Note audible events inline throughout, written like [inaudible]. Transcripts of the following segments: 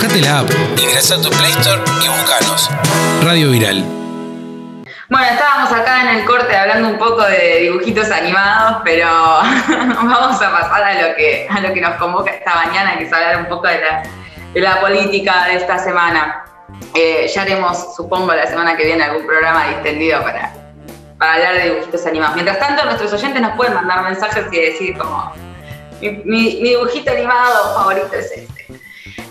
Bajate la app, ingresa a tu Play Store y buscanos. Radio Viral. Bueno, estábamos acá en el corte hablando un poco de dibujitos animados, pero [laughs] vamos a pasar a lo que, a lo que nos convoca esta mañana, que es hablar un poco de la, de la política de esta semana. Eh, ya haremos, supongo, la semana que viene algún programa distendido para, para hablar de dibujitos animados. Mientras tanto, nuestros oyentes nos pueden mandar mensajes y decir como, mi, mi dibujito animado favorito es este.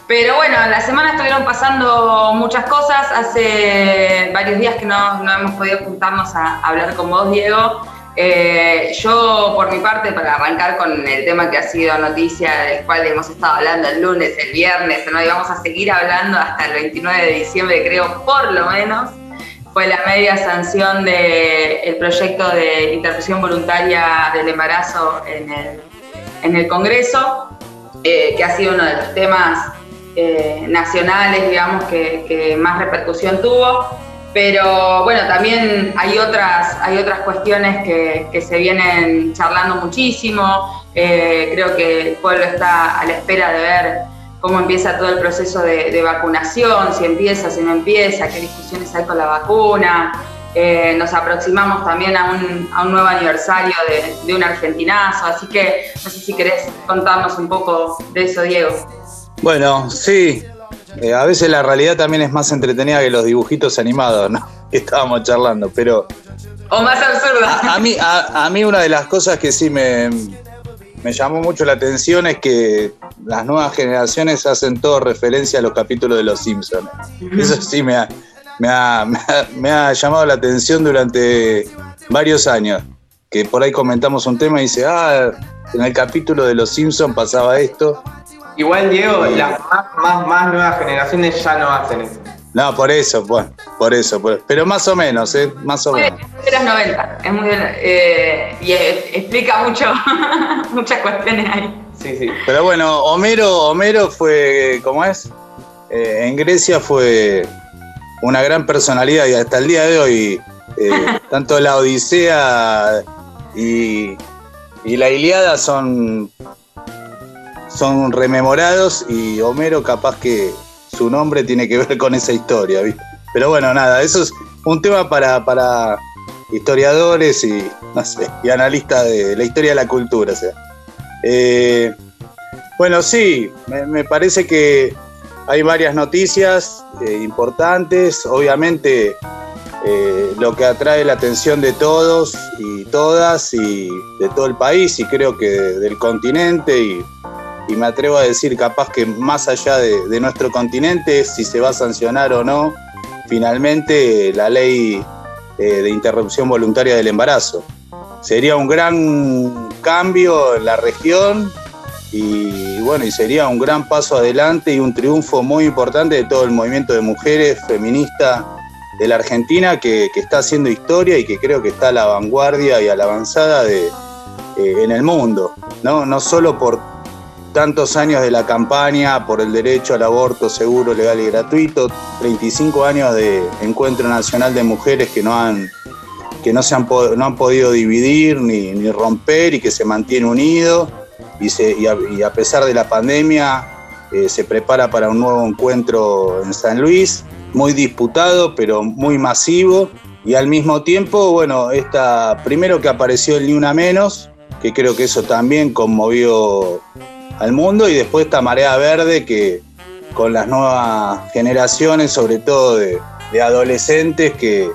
Pero bueno, la semana estuvieron pasando muchas cosas. Hace varios días que no, no hemos podido juntarnos a hablar con vos, Diego. Eh, yo, por mi parte, para arrancar con el tema que ha sido noticia, del cual hemos estado hablando el lunes, el viernes, ¿no? y vamos a seguir hablando hasta el 29 de diciembre, creo, por lo menos, fue la media sanción del proyecto de interrupción voluntaria del embarazo en el, en el Congreso, eh, que ha sido uno de los temas eh, nacionales, digamos, que, más repercusión tuvo. Pero bueno, también hay otras, hay otras cuestiones que, se vienen charlando muchísimo. Eh, creo que el pueblo está a la espera de ver cómo empieza todo el proceso de, vacunación, si empieza, si no empieza, qué discusiones hay con la vacuna. Eh, nos aproximamos también a un, nuevo aniversario de, de, un argentinazo, así que no sé si querés contarnos un poco de eso, Diego. Bueno, sí. Eh, a veces la realidad también es más entretenida que los dibujitos animados, ¿no? [laughs] Que estábamos charlando, pero. O más absurda. A, mí, a, mí, una de las cosas que sí me, me llamó mucho la atención es que las nuevas generaciones hacen todo referencia a los capítulos de Los Simpsons. Eso sí me ha, me ha, me ha, llamado la atención durante varios años. Que por ahí comentamos un tema y dice, ah, en el capítulo de Los Simpsons pasaba esto. Igual, Diego, las más, más, nuevas generaciones ya no hacen eso. No, por eso, pues, por eso, pero más o menos, ¿eh? Más o menos. De los 90, es muy eh, y explica mucho, [laughs] muchas cuestiones ahí. Sí, sí. Pero bueno, Homero, Homero fue, ¿cómo es? Eh, en Grecia fue una gran personalidad y hasta el día de hoy, eh, [laughs] tanto la Odisea y, y la Iliada son son rememorados y Homero capaz que su nombre tiene que ver con esa historia, Pero bueno, nada, eso es un tema para, para historiadores y, no sé, y analistas de la historia de la cultura. sea. Eh, bueno, sí, me, parece que hay varias noticias eh, importantes, obviamente eh, lo que atrae la atención de todos y todas y de todo el país y creo que del continente y y me atrevo a decir capaz que más allá de, nuestro continente, si se va a sancionar o no, finalmente la ley eh, de interrupción voluntaria del embarazo. Sería un gran cambio en la región y bueno, y sería un gran paso adelante y un triunfo muy importante de todo el movimiento de mujeres feministas de la Argentina que, está haciendo historia y que creo que está a la vanguardia y a la avanzada de, eh, en el mundo, ¿no? no solo por tantos años de la campaña por el derecho al aborto seguro, legal y gratuito, 35 años de Encuentro Nacional de Mujeres que no han, que no se han, no han podido dividir ni, ni, romper y que se mantiene unido y, a, pesar de la pandemia eh, se prepara para un nuevo encuentro en San Luis, muy disputado pero muy masivo y al mismo tiempo, bueno, esta, primero que apareció el Ni Una Menos, que creo que eso también conmovió al mundo y después esta marea verde que con las nuevas generaciones, sobre todo de, adolescentes que,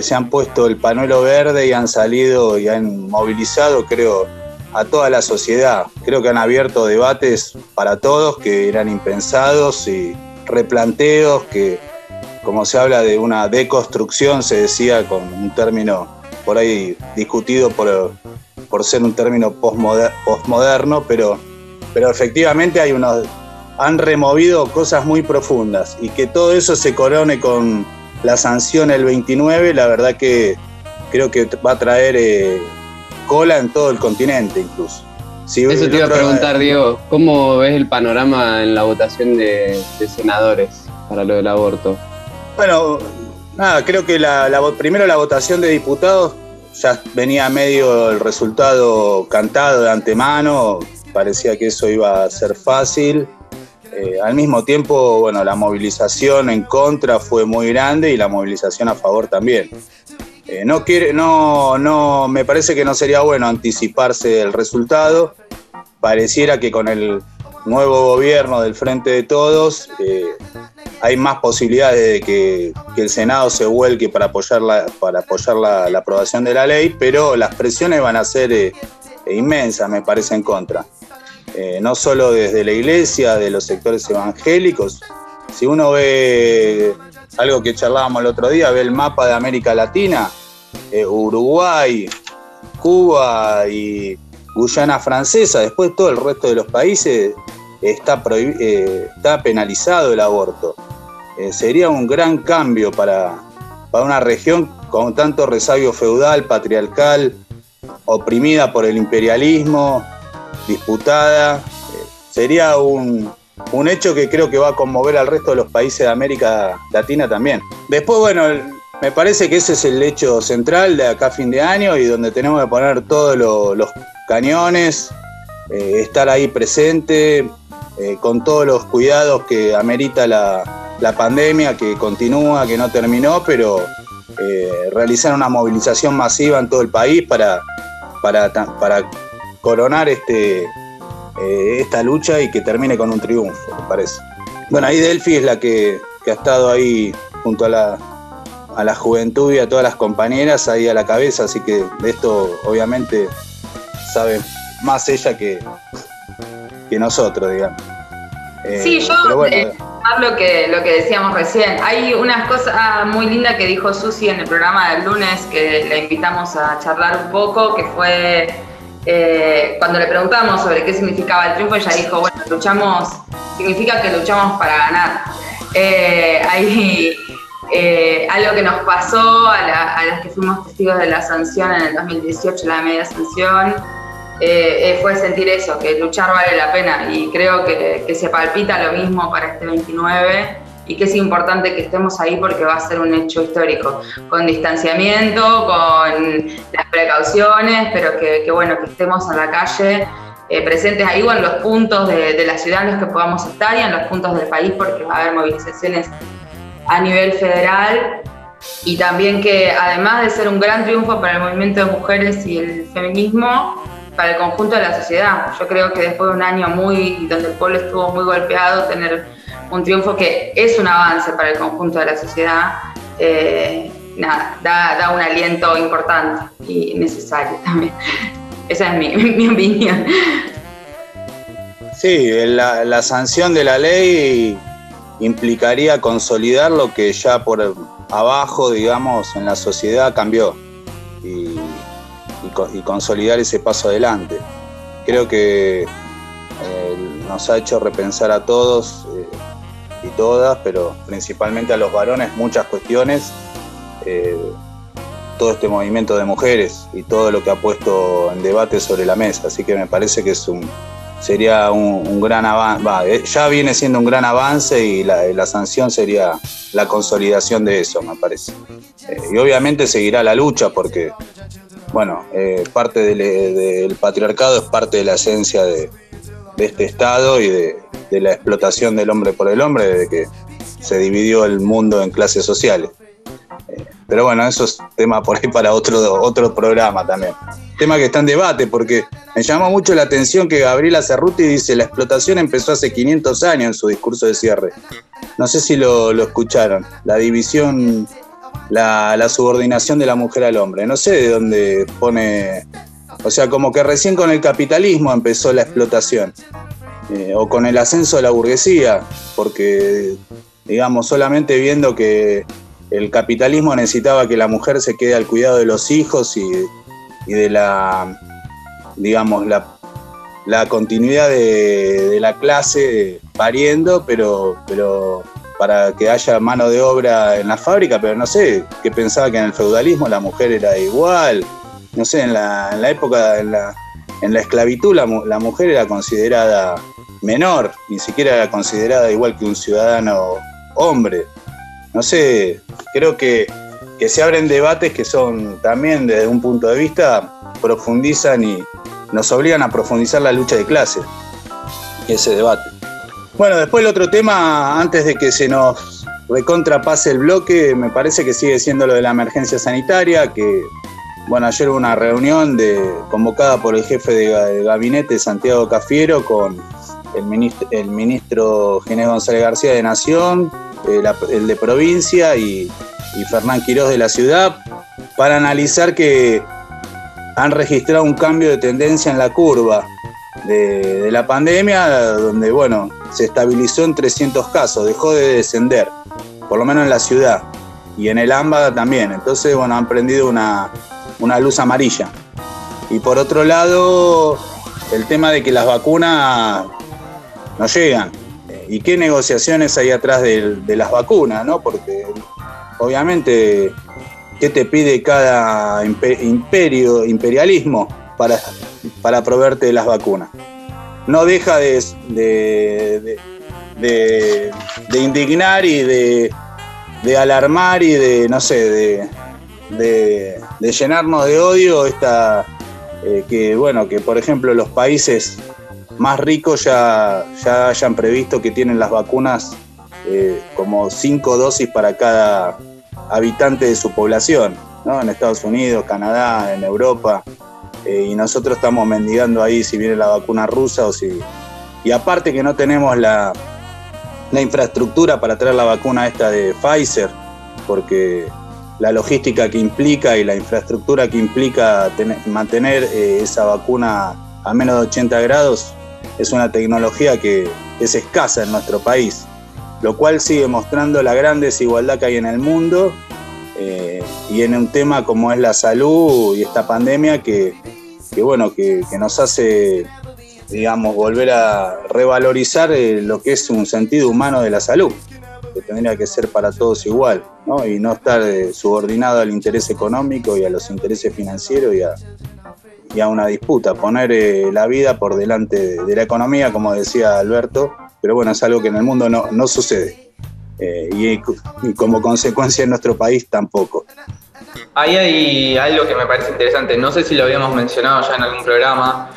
se han puesto el panuelo verde y han salido y han movilizado, creo, a toda la sociedad. Creo que han abierto debates para todos que eran impensados y replanteos que, como se habla de una deconstrucción, se decía con un término por ahí discutido por, por ser un término postmoderno, pero pero efectivamente hay unos, han removido cosas muy profundas y que todo eso se corone con la sanción el 29, la verdad que creo que va a traer eh, cola en todo el continente incluso. eso te iba a preguntar, Diego, ¿cómo ves el panorama en la votación de, senadores para lo del aborto? Bueno, nada, creo que la, primero la votación de diputados ya venía medio el resultado cantado de antemano, parecía que eso iba a ser fácil. Eh, al mismo tiempo, bueno, la movilización en contra fue muy grande y la movilización a favor también. Eh, no quiere, no, no, me parece que no sería bueno anticiparse del resultado. Pareciera que con el nuevo gobierno del Frente de Todos eh, hay más posibilidades de que, el Senado se vuelque para apoyar, la, para apoyar la, aprobación de la ley, pero las presiones van a ser inmensas, me parece, en contra. Eh, no solo desde la iglesia, de los sectores evangélicos. Si uno ve algo que charlábamos el otro día, ve el mapa de América Latina, eh, Uruguay, Cuba y Guyana Francesa, después todo el resto de los países está, eh, está penalizado el aborto. sería un gran cambio para, para una región con tanto resabio feudal, patriarcal, oprimida por el imperialismo, disputada. Eh, sería un, hecho que creo que va a conmover al resto de los países de América Latina también. Después, bueno, me parece que ese es el hecho central de acá fin de año y donde tenemos que poner todos los cañones, eh, estar ahí presente, eh, con todos los cuidados que amerita la, pandemia, que continúa, que no terminó, pero realizar una movilización masiva en todo el país para, para, para coronar este, eh, esta lucha y que termine con un triunfo, me parece. Bueno, ahí Delphi es la que, ha estado ahí junto a la, a la juventud y a todas las compañeras ahí a la cabeza, así que de esto obviamente sabe más ella que, que nosotros, digamos. Eh, sí, yo eh, lo que, lo que decíamos recién. Hay unas cosas muy lindas que dijo Susi en el programa del lunes que la invitamos a charlar un poco, que fue eh, cuando le preguntamos sobre qué significaba el triunfo, ella dijo, bueno, luchamos, significa que luchamos para ganar. Eh, eh, algo que nos pasó a, las que fuimos testigos de la sanción en el 2018, la media sanción, fue sentir eso, que luchar vale la pena y creo que se palpita lo mismo para este 29 y que es importante que estemos ahí porque va a ser un hecho histórico, con distanciamiento, con las precauciones, pero que, bueno, que estemos en la calle. Eh, presentes ahí o en los puntos de, la ciudad en los que podamos estar y en los puntos del país porque va a haber movilizaciones a nivel federal y también que además de ser un gran triunfo para el movimiento de mujeres y el feminismo, para el conjunto de la sociedad. Yo creo que después de un año muy donde el pueblo estuvo muy golpeado, tener un triunfo que es un avance para el conjunto de la sociedad, eh, da, un aliento importante y necesario también. [laughs] Esa es mi, [laughs] opinión. Sí, la, sanción de la ley implicaría consolidar lo que ya por abajo, digamos, en la sociedad cambió y, consolidar ese paso adelante. Creo que eh, nos ha hecho repensar a todos eh, y todas, pero principalmente a los varones, muchas cuestiones. Eh, todo este movimiento de mujeres y todo lo que ha puesto en debate sobre la mesa. Así que me parece que es un, sería un, gran avance, eh, ya viene siendo un gran avance y la, sanción sería la consolidación de eso, me parece. Eh, y obviamente seguirá la lucha porque, bueno, parte del, patriarcado es parte de la esencia de este Estado y de, de la explotación del hombre por el hombre desde que se dividió el mundo en clases sociales. Eh, pero bueno, eso es tema por ahí para otro, otro programa también. Tema que está en debate porque me llamó mucho la atención que Gabriela Cerruti dice la explotación empezó hace 500 años en su discurso de cierre. No sé si lo, escucharon. La división, la, la subordinación de la mujer al hombre. No sé de dónde pone... O sea, como que recién con el capitalismo empezó la explotación. Eh, o con el ascenso de la burguesía, porque, digamos, solamente viendo que el capitalismo necesitaba que la mujer se quede al cuidado de los hijos y, de la, digamos, la, continuidad de, la clase pariendo, pero, pero para que haya mano de obra en la fábrica, pero no sé, que pensaba que en el feudalismo la mujer era igual, no sé, en la, en la época, en la, en la esclavitud la, la mujer era considerada menor, ni siquiera era considerada igual que un ciudadano hombre. No sé, creo que, se abren debates que son también desde un punto de vista profundizan y nos obligan a profundizar la lucha de clases, ese debate. Bueno, después el otro tema, antes de que se nos recontrapase el bloque, me parece que sigue siendo lo de la emergencia sanitaria, que, bueno, ayer hubo una reunión convocada por el jefe de, gabinete, Santiago Cafiero, con el ministro, el ministro Ginés González García de Nación, eh, el de provincia y, y Fernán Quirós de la ciudad, para analizar que han registrado un cambio de tendencia en la curva de, la pandemia, donde, bueno, se estabilizó en 300 casos, dejó de descender, por lo menos en la ciudad, y en el AMBA también. Entonces, bueno, han prendido una, una luz amarilla. Y por otro lado, el tema de que las vacunas no llegan. ¿Y qué negociaciones hay atrás de, de las vacunas? ¿no? Porque obviamente, ¿qué te pide cada imperio, imperialismo para para proveerte las vacunas. No deja de, de, indignar y de, alarmar y de, no sé, de, llenarnos de odio esta, eh, que, bueno, que por ejemplo los países más ricos ya, ya hayan previsto que tienen las vacunas eh, como cinco dosis para cada habitante de su población, ¿no? en Estados Unidos, Canadá, en Europa. Eh, y nosotros estamos mendigando ahí si viene la vacuna rusa o si... Y aparte que no tenemos la, la infraestructura para traer la vacuna esta de Pfizer, porque la logística que implica y la infraestructura que implica mantener eh, esa vacuna a menos de 80 grados es una tecnología que es escasa en nuestro país, lo cual sigue mostrando la gran desigualdad que hay en el mundo eh, y en un tema como es la salud y esta pandemia que, bueno, que, nos hace, digamos, volver a revalorizar eh, lo que es un sentido humano de la salud, que tendría que ser para todos igual, ¿no? y no estar eh, subordinado al interés económico y a los intereses financieros y a, una disputa, poner la vida por delante de, la economía, como decía Alberto, pero bueno, es algo que en el mundo no, no sucede. Eh, y, como consecuencia en nuestro país tampoco. Ahí hay algo que me parece interesante, no sé si lo habíamos mencionado ya en algún programa,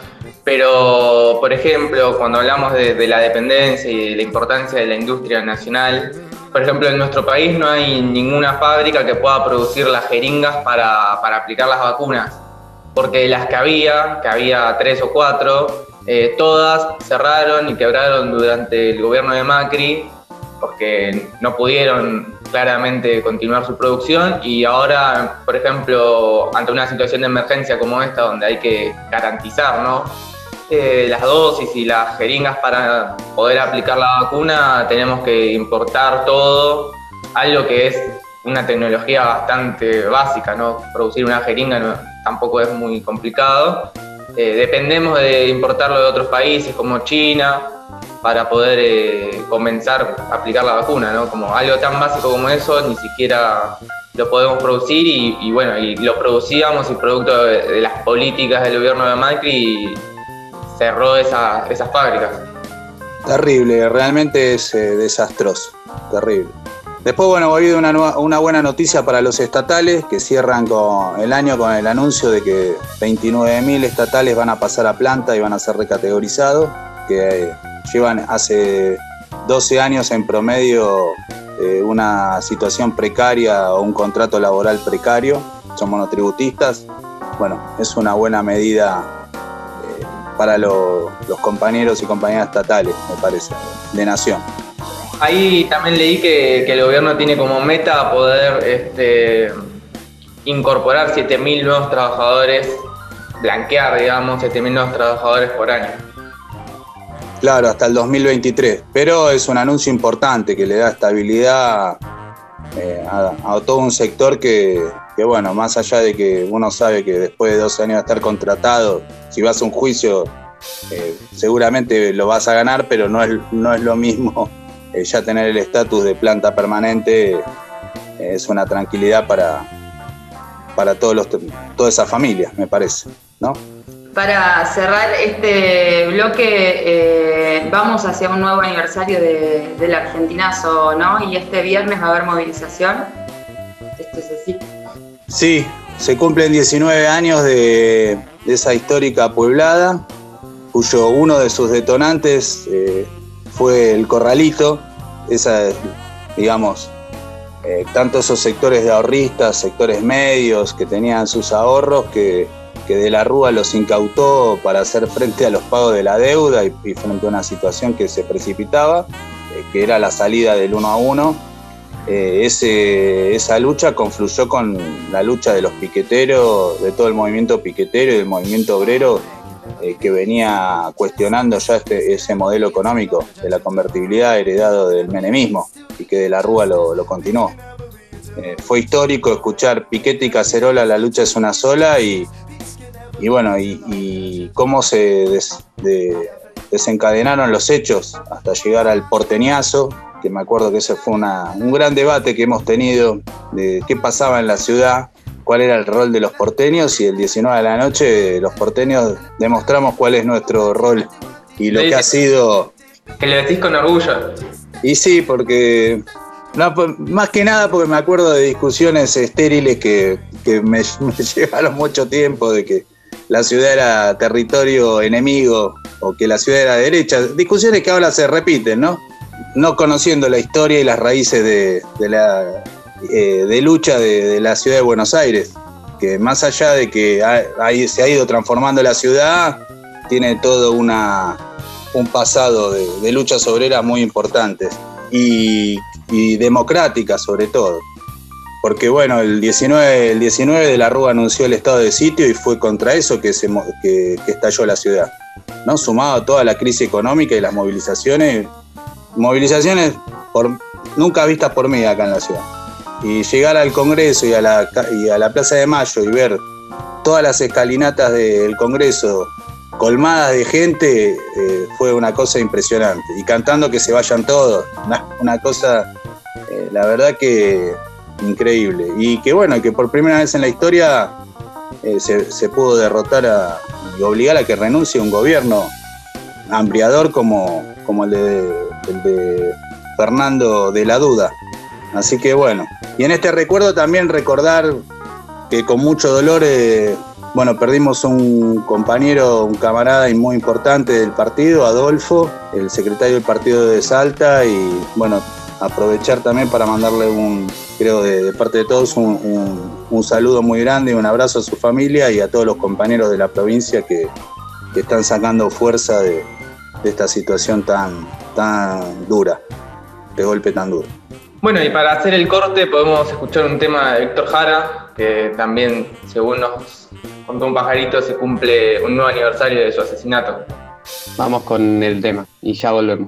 pero por ejemplo, cuando hablamos de, la dependencia y de la importancia de la industria nacional, por ejemplo, en nuestro país no hay ninguna fábrica que pueda producir las jeringas para, aplicar las vacunas, porque las que había, que había tres o cuatro, eh, todas cerraron y quebraron durante el gobierno de Macri porque no pudieron claramente continuar su producción y ahora, por ejemplo, ante una situación de emergencia como esta, donde hay que garantizar ¿no? Eh, las dosis y las jeringas para poder aplicar la vacuna, tenemos que importar todo, algo que es una tecnología bastante básica, ¿no? Producir una jeringa tampoco es muy complicado. Eh, dependemos de importarlo de otros países como China, para poder eh, comenzar a aplicar la vacuna, ¿no? Como algo tan básico como eso, ni siquiera lo podemos producir y, bueno, y lo producíamos y producto de, las políticas del gobierno de Macri cerró esa, esas fábricas. Terrible, realmente es eh, desastroso, terrible. Después, bueno, ha habido una, una, buena noticia para los estatales que cierran con el año con el anuncio de que 29.000 estatales van a pasar a planta y van a ser recategorizados, que llevan hace 12 años en promedio eh, una situación precaria o un contrato laboral precario, son monotributistas. Bueno, es una buena medida para los compañeros y compañeras estatales, me parece, de nación. Ahí también leí que, el gobierno tiene como meta poder este, incorporar 7.000 nuevos trabajadores, blanquear, digamos, 7.000 nuevos trabajadores por año. Claro, hasta el 2023. Pero es un anuncio importante que le da estabilidad eh, a, todo un sector que, bueno, más allá de que uno sabe que después de 12 años de estar contratado, si vas a un juicio, eh, seguramente lo vas a ganar, pero no es, no es lo mismo [laughs] eh, ya tener el estatus de planta permanente. es una tranquilidad para, para todos los, toda esa familia, me parece, ¿no? Para cerrar este bloque, eh, vamos hacia un nuevo aniversario de, del Argentinazo, ¿no? Y este viernes va a haber movilización. Sí, se cumplen 19 años de, esa histórica pueblada, cuyo uno de sus detonantes eh, fue el corralito, esa, digamos, eh, tanto esos sectores de ahorristas, sectores medios que tenían sus ahorros, que, de la Rúa los incautó para hacer frente a los pagos de la deuda y, frente a una situación que se precipitaba, eh, que era la salida del uno a uno. Eh, esa lucha confluyó con la lucha de los piqueteros, de todo el movimiento piquetero y del movimiento obrero eh, que venía cuestionando ya este, ese modelo económico de la convertibilidad heredado del menemismo y que de la Rúa lo, continuó. Eh, fue histórico escuchar Piquete y Cacerola, la lucha es una sola y, bueno, y, cómo se desencadenaron los hechos hasta llegar al porteñazo, que me acuerdo que ese fue un gran debate que hemos tenido de qué pasaba en la ciudad cuál era el rol de los porteños y el 19 de la noche los porteños demostramos cuál es nuestro rol y lo que ha sido... Que le decís con orgullo. Y sí, porque... Más que nada porque me acuerdo de discusiones estériles que, [laughs] me, llevaron mucho tiempo, de que la ciudad era territorio enemigo o que la ciudad era derecha. Discusiones que ahora se repiten, ¿no? No conociendo la historia y las raíces de la eh, de lucha de, la ciudad de Buenos Aires, que más allá de que se ha ido transformando la ciudad, tiene todo una, un pasado de, luchas obreras muy importantes y, democráticas sobre todo. Porque bueno, el 19, el 19 de la Rúa anunció el estado de sitio y fue contra eso que, se, que, estalló la ciudad. ¿no? Sumado a toda la crisis económica y las movilizaciones, movilizaciones nunca vistas por mí acá en la ciudad y llegar al Congreso y a la, y a la Plaza de Mayo y ver todas las escalinatas del Congreso colmadas de gente eh, fue una cosa impresionante. Y cantando que se vayan todos, [laughs] una, cosa, eh, la verdad que increíble. Y que bueno, que por primera vez en la historia eh, se, pudo derrotar a, y obligar a que renuncie un gobierno ampliador como, como el, de, el de Fernando de la Duda. Así que bueno, y en este recuerdo también recordar que con mucho dolor, eh, bueno, perdimos un compañero, un camarada y muy importante del partido, Adolfo, el secretario del partido de Salta, y bueno, aprovechar también para mandarle un, creo de, parte de todos, un, saludo muy grande y un abrazo a su familia y a todos los compañeros de la provincia que, están sacando fuerza de, de, esta situación tan, tan dura, de golpe tan duro. Bueno, y para hacer el corte podemos escuchar un tema de Víctor Jara, que también, según nos contó un pajarito, se cumple un nuevo aniversario de su asesinato. Vamos con el tema y ya volvemos.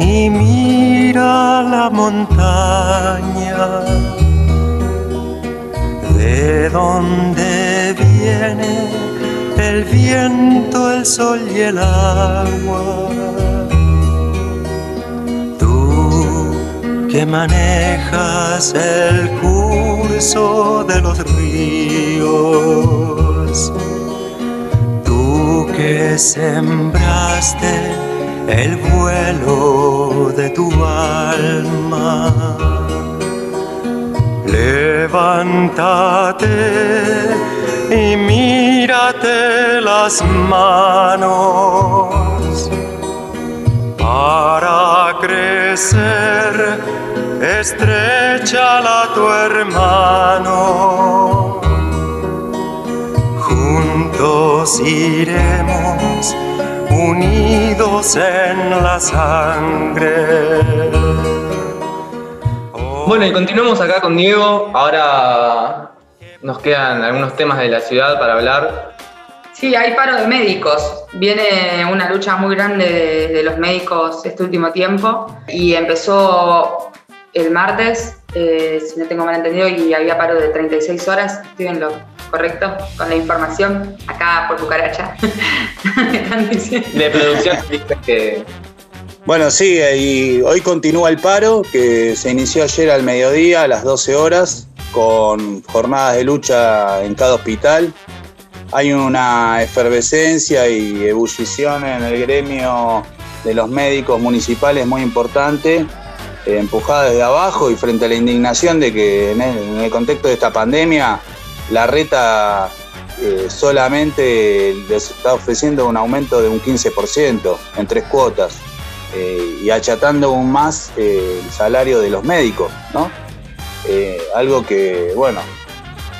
Y mira la montaña de donde viene el viento, el sol y el agua. Tú que manejas el curso de los ríos que sembraste el vuelo de tu alma. Levántate y mírate las manos para crecer. Estrecha la tu hermano juntos iremos unidos en la sangre. Bueno, y continuamos acá con Diego. Ahora nos quedan algunos temas de la ciudad para hablar. Sí, hay paro de médicos. Viene una lucha muy grande de, los médicos este último tiempo y empezó el martes, eh, si no tengo mal entendido, y había paro de 36 horas. Estoy en lo ¿correcto? Con la información, acá por cucaracha. [laughs] De producción que... Bueno, sí, y hoy continúa el paro que se inició ayer al mediodía a las 12 horas con jornadas de lucha en cada hospital. Hay una efervescencia y ebullición en el gremio de los médicos municipales muy importante eh, empujada desde abajo y frente a la indignación de que en el, contexto de esta pandemia la reta eh, solamente les está ofreciendo un aumento de un 15% en tres cuotas eh, y achatando aún más el salario de los médicos, ¿no? algo que, bueno,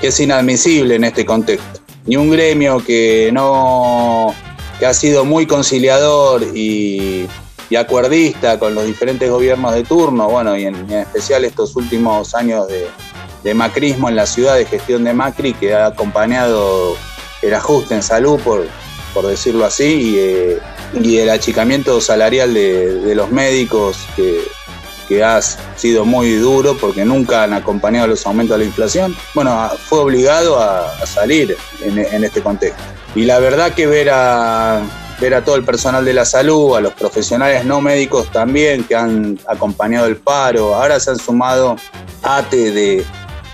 que es inadmisible en este contexto. Ni un gremio que no que ha sido muy conciliador y y acuerdista con los diferentes gobiernos de turno, bueno, y en, especial estos últimos años de, macrismo en la ciudad, de gestión de Macri, que ha acompañado el ajuste en salud, por, por decirlo así, y, eh, el achicamiento salarial de, los médicos, que, que, ha sido muy duro porque nunca han acompañado los aumentos de la inflación, bueno, fue obligado a, salir en, en este contexto. Y la verdad que ver a ver a todo el personal de la salud, a los profesionales no médicos también que han acompañado el paro. Ahora se han sumado ATE de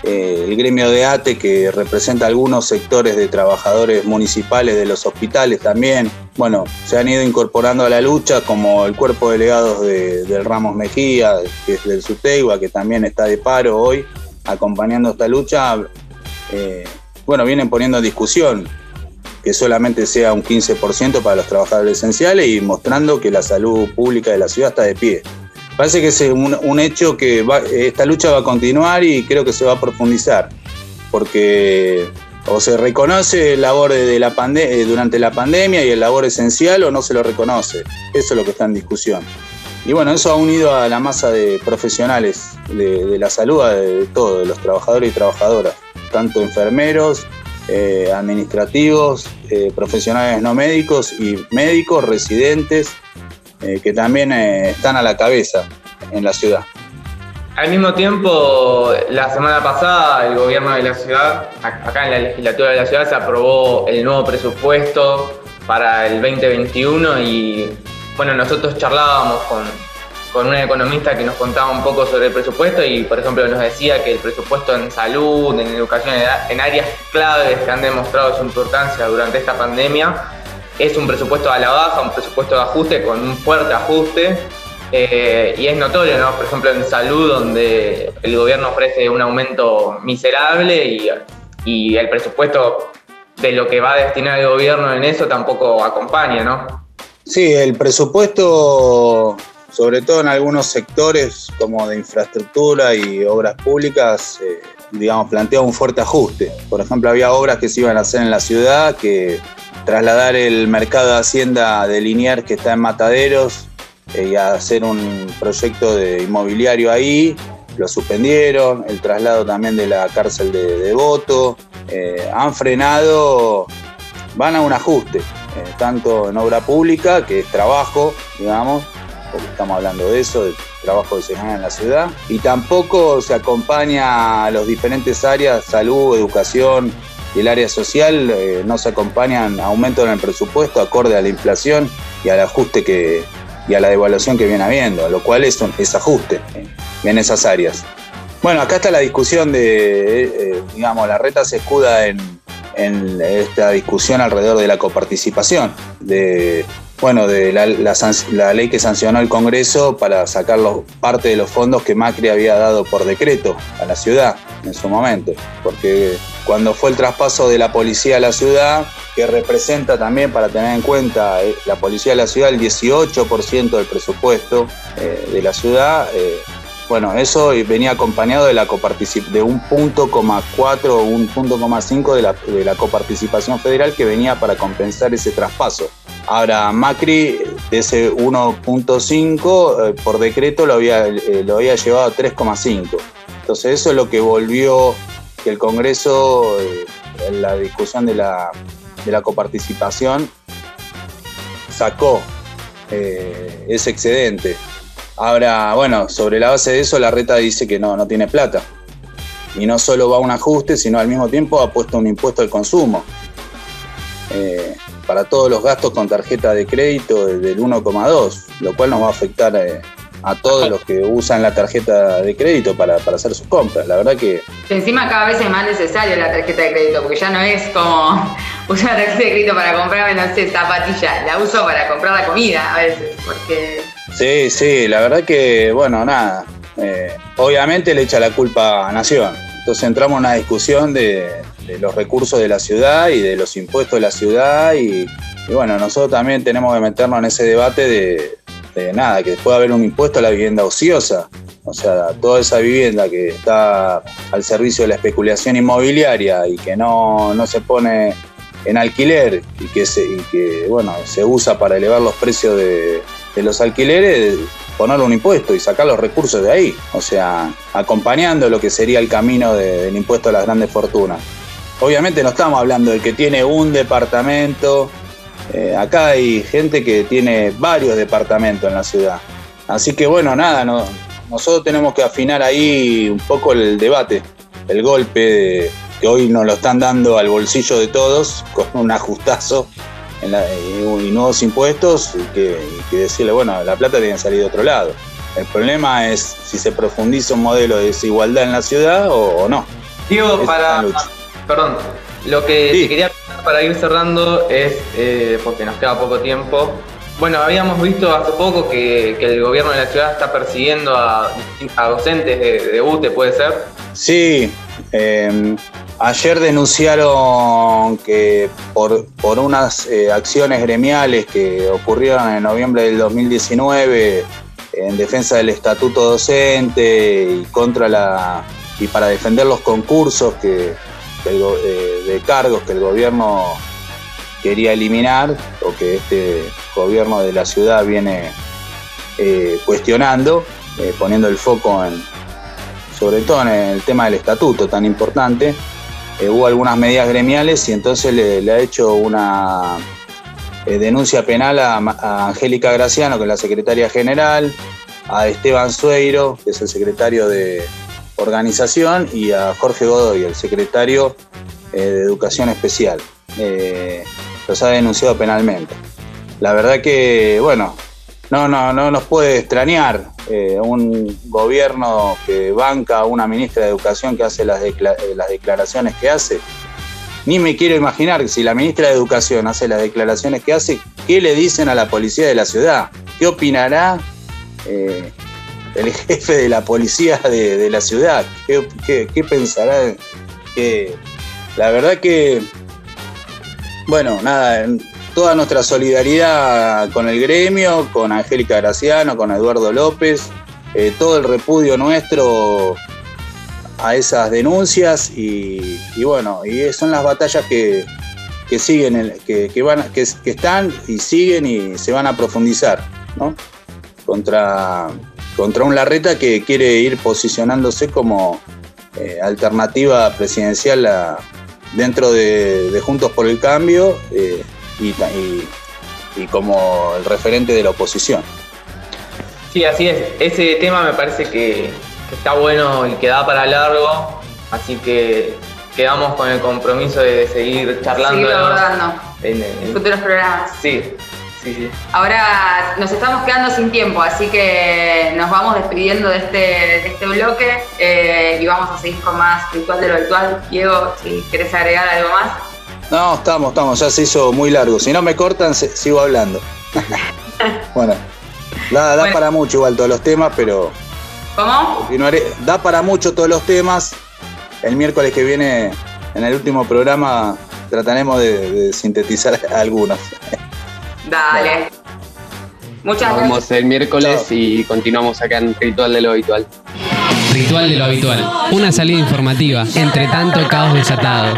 eh, el gremio de ATE que representa algunos sectores de trabajadores municipales de los hospitales también. Bueno, se han ido incorporando a la lucha como el cuerpo de delegados del Ramos Mejía, que es del Sutegua, que también está de paro hoy, acompañando esta lucha. Eh, bueno, vienen poniendo en discusión que solamente sea un 15% para los trabajadores esenciales y mostrando que la salud pública de la ciudad está de pie. Parece que es un, hecho que esta lucha va a continuar y creo que se va a profundizar, porque o se reconoce el labor de la eh, durante la pandemia y el labor esencial o no se lo reconoce. Eso es lo que está en discusión. Y bueno, eso ha unido a la masa de profesionales de, la salud, de, de todo, de los trabajadores y trabajadoras, tanto enfermeros, eh, administrativos, eh, profesionales no médicos y médicos, residentes, eh, que también están a la cabeza en la ciudad. Al mismo tiempo, la semana pasada el gobierno de la ciudad, acá en la legislatura de la ciudad, se aprobó el nuevo presupuesto para el 2021 y bueno, nosotros charlábamos con, con una economista que nos contaba un poco sobre el presupuesto y, por ejemplo, nos decía que el presupuesto en salud, en educación, en áreas claves que han demostrado su importancia durante esta pandemia, es un presupuesto a la baja, un presupuesto de ajuste con un fuerte ajuste. Eh, y es notorio, ¿no? Por ejemplo, en salud, donde el gobierno ofrece un aumento miserable y, y el presupuesto de lo que va a destinar el gobierno en eso tampoco acompaña, ¿no? Sí, el presupuesto sobre todo en algunos sectores como de infraestructura y obras públicas, eh, digamos, plantea un fuerte ajuste. Por ejemplo, había obras que se iban a hacer en la ciudad, que trasladar el mercado de Hacienda de Liniers que está en Mataderos eh, y hacer un proyecto de inmobiliario ahí, lo suspendieron, el traslado también de la cárcel de Devoto, eh, han frenado, van a un ajuste, tanto en obra pública, que es trabajo, digamos, porque estamos hablando de eso, del trabajo de semana en la ciudad, y tampoco se acompaña a las diferentes áreas, salud, educación y el área social, eh, no se acompañan aumentos en el presupuesto acorde a la inflación y al ajuste que, y a la devaluación que viene habiendo, lo cual es, un, en esas áreas. Bueno, acá está la discusión de, eh, digamos, la reta se escuda en, en esta discusión alrededor de la coparticipación, de bueno, de la, ley que sancionó el Congreso para sacar parte de los fondos que Macri había dado por decreto a la ciudad en su momento. Porque cuando fue el traspaso de la policía a la ciudad, que representa también, para tener en cuenta, eh, la policía de la ciudad el 18% del presupuesto eh, de la ciudad, eh, bueno, eso venía acompañado de, la de un punto coma cuatro o un punto coma cinco de la, de la coparticipación federal que venía para compensar ese traspaso. Ahora, Macri, de ese 1.5, eh, por decreto lo había, eh, lo había llevado a 3,5. Entonces, eso es lo que volvió que el Congreso, eh, en la discusión de la, de la coparticipación, sacó ese excedente. Ahora, bueno, sobre la base de eso, la reta dice que no, no tiene plata. y no solo va a un ajuste, sino al mismo tiempo ha puesto un impuesto al consumo. Eh, para todos los gastos con tarjeta de crédito del 1,2, lo cual nos va a afectar eh, a todos los que usan la tarjeta de crédito para, hacer sus compras. La verdad que... Encima cada vez es más necesario la tarjeta de crédito, porque ya no es como la tarjeta de para comprarme, no sé, zapatillas, la uso para comprar la comida a veces, porque... Sí, sí, la verdad que, bueno, nada, eh, obviamente le echa la culpa a Nación. Entonces entramos en una discusión de, los recursos de la ciudad y de los impuestos de la ciudad y, bueno, nosotros también tenemos que meternos en ese debate de, nada, que puede haber un impuesto a la vivienda ociosa. O sea, toda esa vivienda que está al servicio de la especulación inmobiliaria y que no, se pone en alquiler y que, se, que bueno, se usa para elevar los precios de, de los alquileres, ponerle un impuesto y sacar los recursos de ahí. O sea, acompañando lo que sería el camino del impuesto a las grandes fortunas. Obviamente no estamos hablando del que tiene un departamento. Eh, acá hay gente que tiene varios departamentos en la ciudad. Así que bueno, nada, nosotros tenemos que afinar ahí un poco el debate, el golpe que hoy nos lo están dando al bolsillo de todos con un ajustazo y, nuevos impuestos y que, decirle, bueno, la plata tiene que salir de otro lado. El problema es si se profundiza un modelo de desigualdad en la ciudad o, no. Digo, para... Perdón, lo que quería para ir cerrando es, eh, porque nos queda poco tiempo, bueno, habíamos visto hace poco que, el gobierno de la ciudad está persiguiendo a, docentes de, de UTE, ¿puede ser? Sí, eh, Ayer denunciaron que por, unas eh, acciones gremiales que ocurrieron en noviembre del 2019 en defensa del estatuto docente y contra la y para defender los concursos que, eh, de cargos que el gobierno quería eliminar o que este gobierno de la ciudad viene eh, cuestionando, poniendo el foco en, sobre todo en el tema del estatuto tan importante. Eh, hubo algunas medidas gremiales y entonces le, ha hecho una eh, denuncia penal a, Angélica Graciano, que es la secretaria general, a Esteban Sueiro, que es el secretario de organización, y a Jorge Godoy, el secretario eh, de Educación Especial. los ha denunciado penalmente. La verdad que, bueno, no, no, no nos puede extrañar eh, un gobierno que banca a una ministra de Educación que hace las, las declaraciones que hace. Ni me quiero imaginar que si la ministra de Educación hace las declaraciones que hace, ¿qué le dicen a la policía de la ciudad? ¿Qué opinará eh, el [laughs] jefe de la policía de, la ciudad? ¿Qué, qué, pensará? la verdad que, bueno, nada, toda nuestra solidaridad con el gremio, con Angélica Graciano, con Eduardo López, eh, todo el repudio nuestro a esas denuncias y, bueno, y son las batallas que, siguen, que, van, que, están y siguen y se van a profundizar, ¿no? Contra, contra un Larreta que quiere ir posicionándose como eh, alternativa presidencial dentro de, Juntos por el Cambio. Eh, y, como el referente de la oposición. Sí, así es. Ese tema me parece que, está bueno y que da para largo, así que quedamos con el compromiso de seguir charlando. en, futuros programas. Sí, sí, sí. Ahora nos estamos quedando sin tiempo, así que nos vamos despidiendo de este, este bloque eh, y vamos a seguir con más virtual de lo virtual. Diego, si quieres agregar algo más. No, estamos, estamos, ya se hizo muy largo. Si no me cortan, sigo hablando. [laughs] bueno, da, para mucho igual todos los temas, pero. ¿Cómo? Da para mucho todos los temas. El miércoles que viene, en el último programa, trataremos de, sintetizar [laughs] algunos. Dale. Muchas Nos vemos el miércoles y continuamos acá en Ritual de lo Habitual. Ritual de lo Habitual. Una salida informativa. Entre tanto, caos desatado.